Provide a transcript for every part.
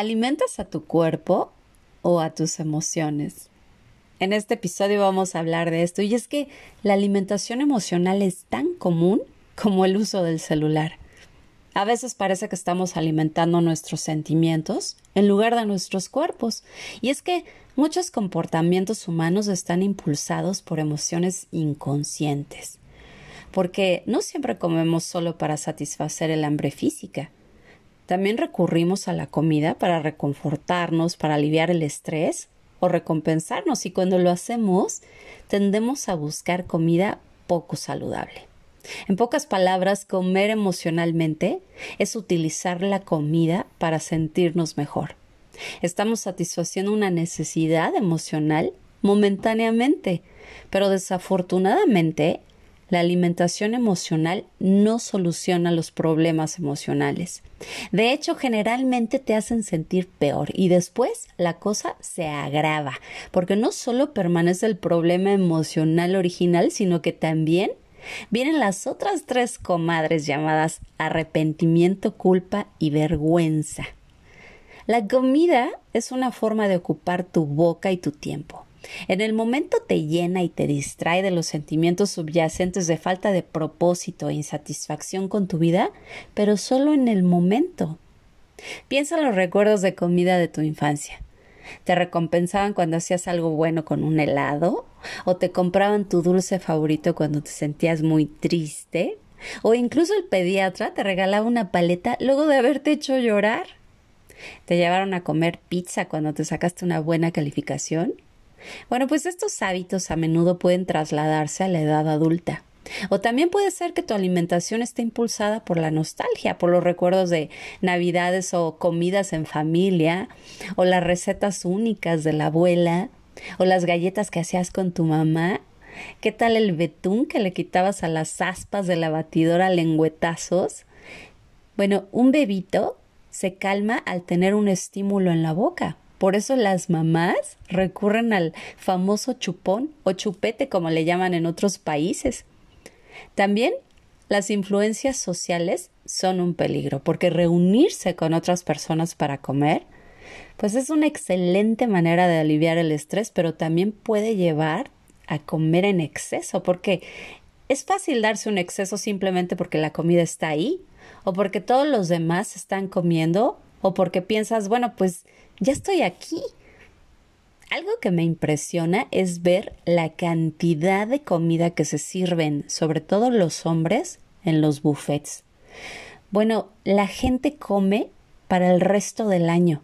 ¿Alimentas a tu cuerpo o a tus emociones? En este episodio vamos a hablar de esto y es que la alimentación emocional es tan común como el uso del celular. A veces parece que estamos alimentando nuestros sentimientos en lugar de nuestros cuerpos. Y es que muchos comportamientos humanos están impulsados por emociones inconscientes. Porque no siempre comemos solo para satisfacer el hambre física. También recurrimos a la comida para reconfortarnos, para aliviar el estrés o recompensarnos y cuando lo hacemos tendemos a buscar comida poco saludable. En pocas palabras, comer emocionalmente es utilizar la comida para sentirnos mejor. Estamos satisfaciendo una necesidad emocional momentáneamente, pero desafortunadamente la alimentación emocional no soluciona los problemas emocionales. De hecho, generalmente te hacen sentir peor y después la cosa se agrava, porque no solo permanece el problema emocional original, sino que también vienen las otras tres comadres llamadas arrepentimiento, culpa y vergüenza. La comida es una forma de ocupar tu boca y tu tiempo. En el momento te llena y te distrae de los sentimientos subyacentes de falta de propósito e insatisfacción con tu vida, pero solo en el momento. Piensa en los recuerdos de comida de tu infancia. ¿Te recompensaban cuando hacías algo bueno con un helado? ¿O te compraban tu dulce favorito cuando te sentías muy triste? ¿O incluso el pediatra te regalaba una paleta luego de haberte hecho llorar? ¿Te llevaron a comer pizza cuando te sacaste una buena calificación? Bueno, pues estos hábitos a menudo pueden trasladarse a la edad adulta. O también puede ser que tu alimentación esté impulsada por la nostalgia, por los recuerdos de navidades o comidas en familia, o las recetas únicas de la abuela, o las galletas que hacías con tu mamá. ¿Qué tal el betún que le quitabas a las aspas de la batidora lengüetazos? Bueno, un bebito se calma al tener un estímulo en la boca. Por eso las mamás recurren al famoso chupón o chupete, como le llaman en otros países. También las influencias sociales son un peligro, porque reunirse con otras personas para comer, pues es una excelente manera de aliviar el estrés, pero también puede llevar a comer en exceso, porque es fácil darse un exceso simplemente porque la comida está ahí, o porque todos los demás están comiendo, o porque piensas, bueno, pues ya estoy aquí. Algo que me impresiona es ver la cantidad de comida que se sirven, sobre todo los hombres, en los buffets. Bueno, la gente come para el resto del año.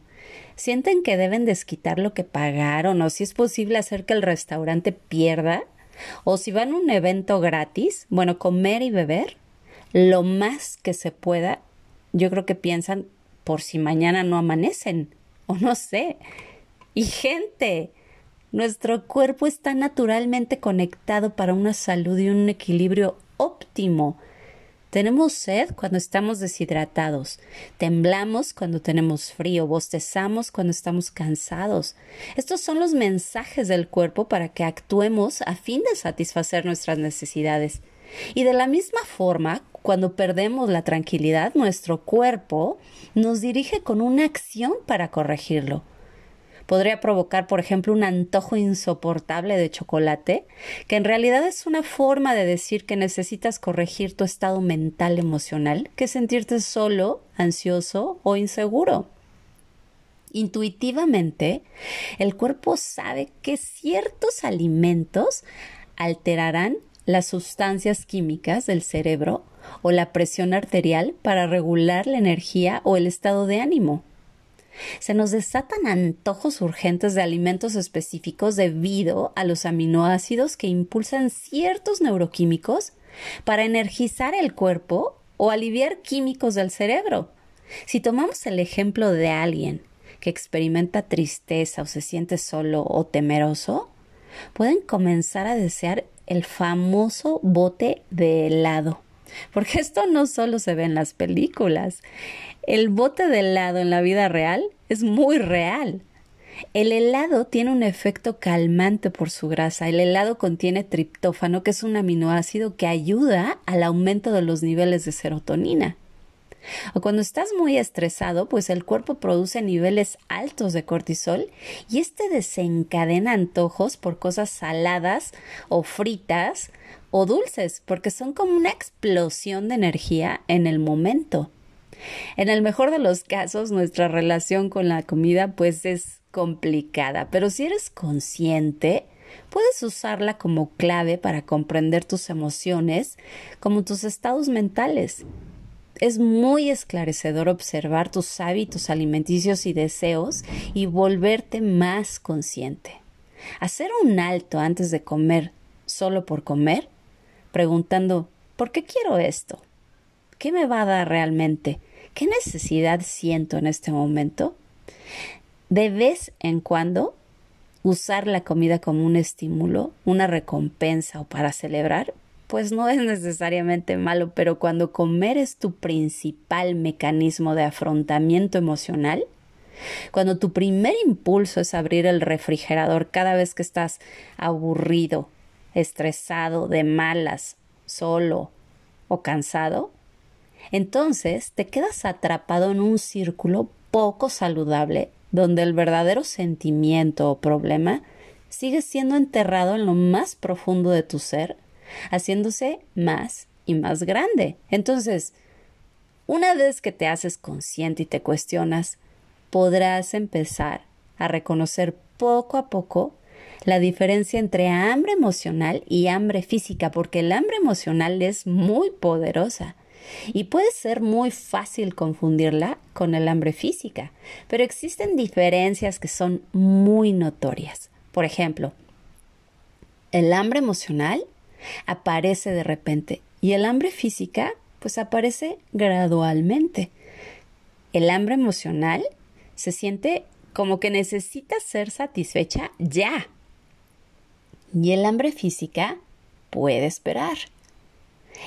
¿Sienten que deben desquitar lo que pagaron o si es posible hacer que el restaurante pierda? ¿O si van a un evento gratis? Bueno, comer y beber lo más que se pueda. Yo creo que piensan por si mañana no amanecen o no sé. Y gente, nuestro cuerpo está naturalmente conectado para una salud y un equilibrio óptimo. Tenemos sed cuando estamos deshidratados, temblamos cuando tenemos frío, bostezamos cuando estamos cansados. Estos son los mensajes del cuerpo para que actuemos a fin de satisfacer nuestras necesidades. Y de la misma forma, cuando perdemos la tranquilidad, nuestro cuerpo nos dirige con una acción para corregirlo. Podría provocar, por ejemplo, un antojo insoportable de chocolate, que en realidad es una forma de decir que necesitas corregir tu estado mental emocional, que sentirte solo, ansioso o inseguro. Intuitivamente, el cuerpo sabe que ciertos alimentos alterarán las sustancias químicas del cerebro o la presión arterial para regular la energía o el estado de ánimo. Se nos desatan antojos urgentes de alimentos específicos debido a los aminoácidos que impulsan ciertos neuroquímicos para energizar el cuerpo o aliviar químicos del cerebro. Si tomamos el ejemplo de alguien que experimenta tristeza o se siente solo o temeroso, pueden comenzar a desear el famoso bote de helado. Porque esto no solo se ve en las películas. El bote de helado en la vida real es muy real. El helado tiene un efecto calmante por su grasa. El helado contiene triptófano, que es un aminoácido que ayuda al aumento de los niveles de serotonina. O cuando estás muy estresado, pues el cuerpo produce niveles altos de cortisol y este desencadena antojos por cosas saladas o fritas o dulces, porque son como una explosión de energía en el momento. En el mejor de los casos, nuestra relación con la comida pues es complicada, pero si eres consciente, puedes usarla como clave para comprender tus emociones como tus estados mentales. Es muy esclarecedor observar tus hábitos alimenticios y deseos y volverte más consciente. Hacer un alto antes de comer solo por comer, preguntando ¿por qué quiero esto? ¿Qué me va a dar realmente? ¿Qué necesidad siento en este momento? De vez en cuando, usar la comida como un estímulo, una recompensa o para celebrar, pues no es necesariamente malo, pero cuando comer es tu principal mecanismo de afrontamiento emocional, cuando tu primer impulso es abrir el refrigerador cada vez que estás aburrido, estresado, de malas, solo o cansado, entonces te quedas atrapado en un círculo poco saludable donde el verdadero sentimiento o problema sigue siendo enterrado en lo más profundo de tu ser, haciéndose más y más grande. Entonces, una vez que te haces consciente y te cuestionas, podrás empezar a reconocer poco a poco la diferencia entre hambre emocional y hambre física, porque el hambre emocional es muy poderosa y puede ser muy fácil confundirla con el hambre física, pero existen diferencias que son muy notorias. Por ejemplo, el hambre emocional aparece de repente y el hambre física pues aparece gradualmente. El hambre emocional se siente como que necesita ser satisfecha ya. Y el hambre física puede esperar.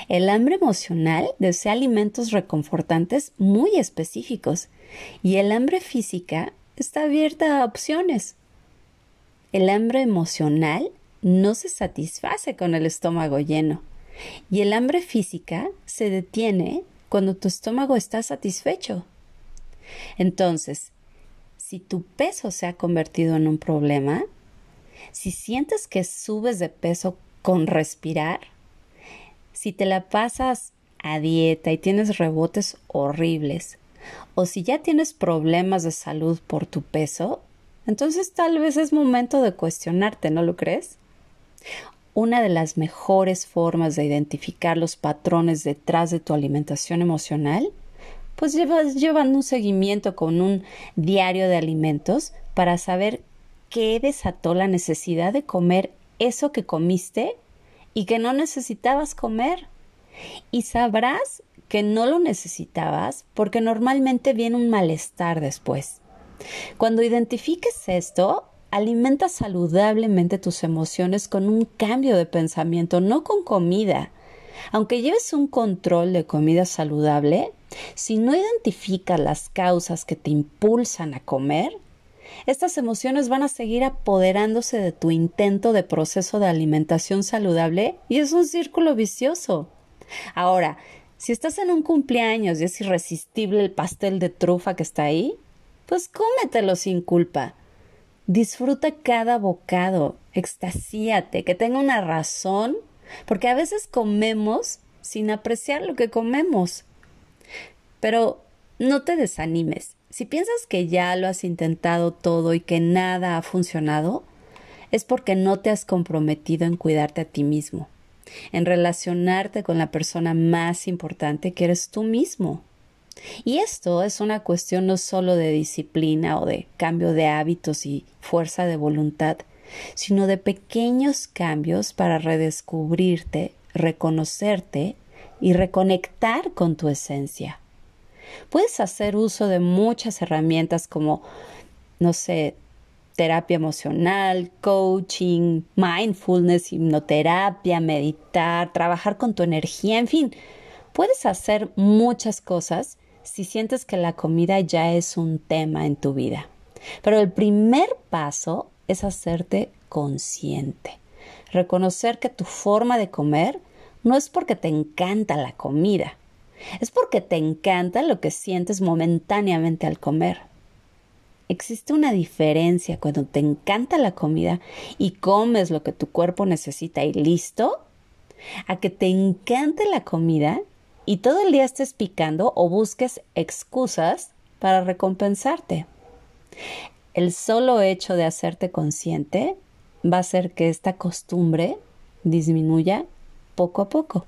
El hambre emocional desea alimentos reconfortantes muy específicos y el hambre física está abierta a opciones. El hambre emocional no se satisface con el estómago lleno y el hambre física se detiene cuando tu estómago está satisfecho. Entonces, si tu peso se ha convertido en un problema, si sientes que subes de peso con respirar, si te la pasas a dieta y tienes rebotes horribles, o si ya tienes problemas de salud por tu peso, entonces tal vez es momento de cuestionarte, ¿no lo crees? Una de las mejores formas de identificar los patrones detrás de tu alimentación emocional, pues llevas llevando un seguimiento con un diario de alimentos para saber qué desató la necesidad de comer eso que comiste y que no necesitabas comer. Y sabrás que no lo necesitabas porque normalmente viene un malestar después. Cuando identifiques esto, alimenta saludablemente tus emociones con un cambio de pensamiento, no con comida. Aunque lleves un control de comida saludable, si no identificas las causas que te impulsan a comer, estas emociones van a seguir apoderándose de tu intento de proceso de alimentación saludable y es un círculo vicioso. Ahora, si estás en un cumpleaños y es irresistible el pastel de trufa que está ahí, pues cómetelo sin culpa. Disfruta cada bocado, extasíate, que tenga una razón, porque a veces comemos sin apreciar lo que comemos. Pero no te desanimes. Si piensas que ya lo has intentado todo y que nada ha funcionado, es porque no te has comprometido en cuidarte a ti mismo, en relacionarte con la persona más importante que eres tú mismo. Y esto es una cuestión no solo de disciplina o de cambio de hábitos y fuerza de voluntad, sino de pequeños cambios para redescubrirte, reconocerte y reconectar con tu esencia. Puedes hacer uso de muchas herramientas como no sé, terapia emocional, coaching, mindfulness, hipnoterapia, meditar, trabajar con tu energía, en fin, puedes hacer muchas cosas si sientes que la comida ya es un tema en tu vida. Pero el primer paso es hacerte consciente. Reconocer que tu forma de comer no es porque te encanta la comida, es porque te encanta lo que sientes momentáneamente al comer. Existe una diferencia cuando te encanta la comida y comes lo que tu cuerpo necesita y listo, a que te encante la comida y todo el día estés picando o busques excusas para recompensarte. El solo hecho de hacerte consciente va a hacer que esta costumbre disminuya poco a poco.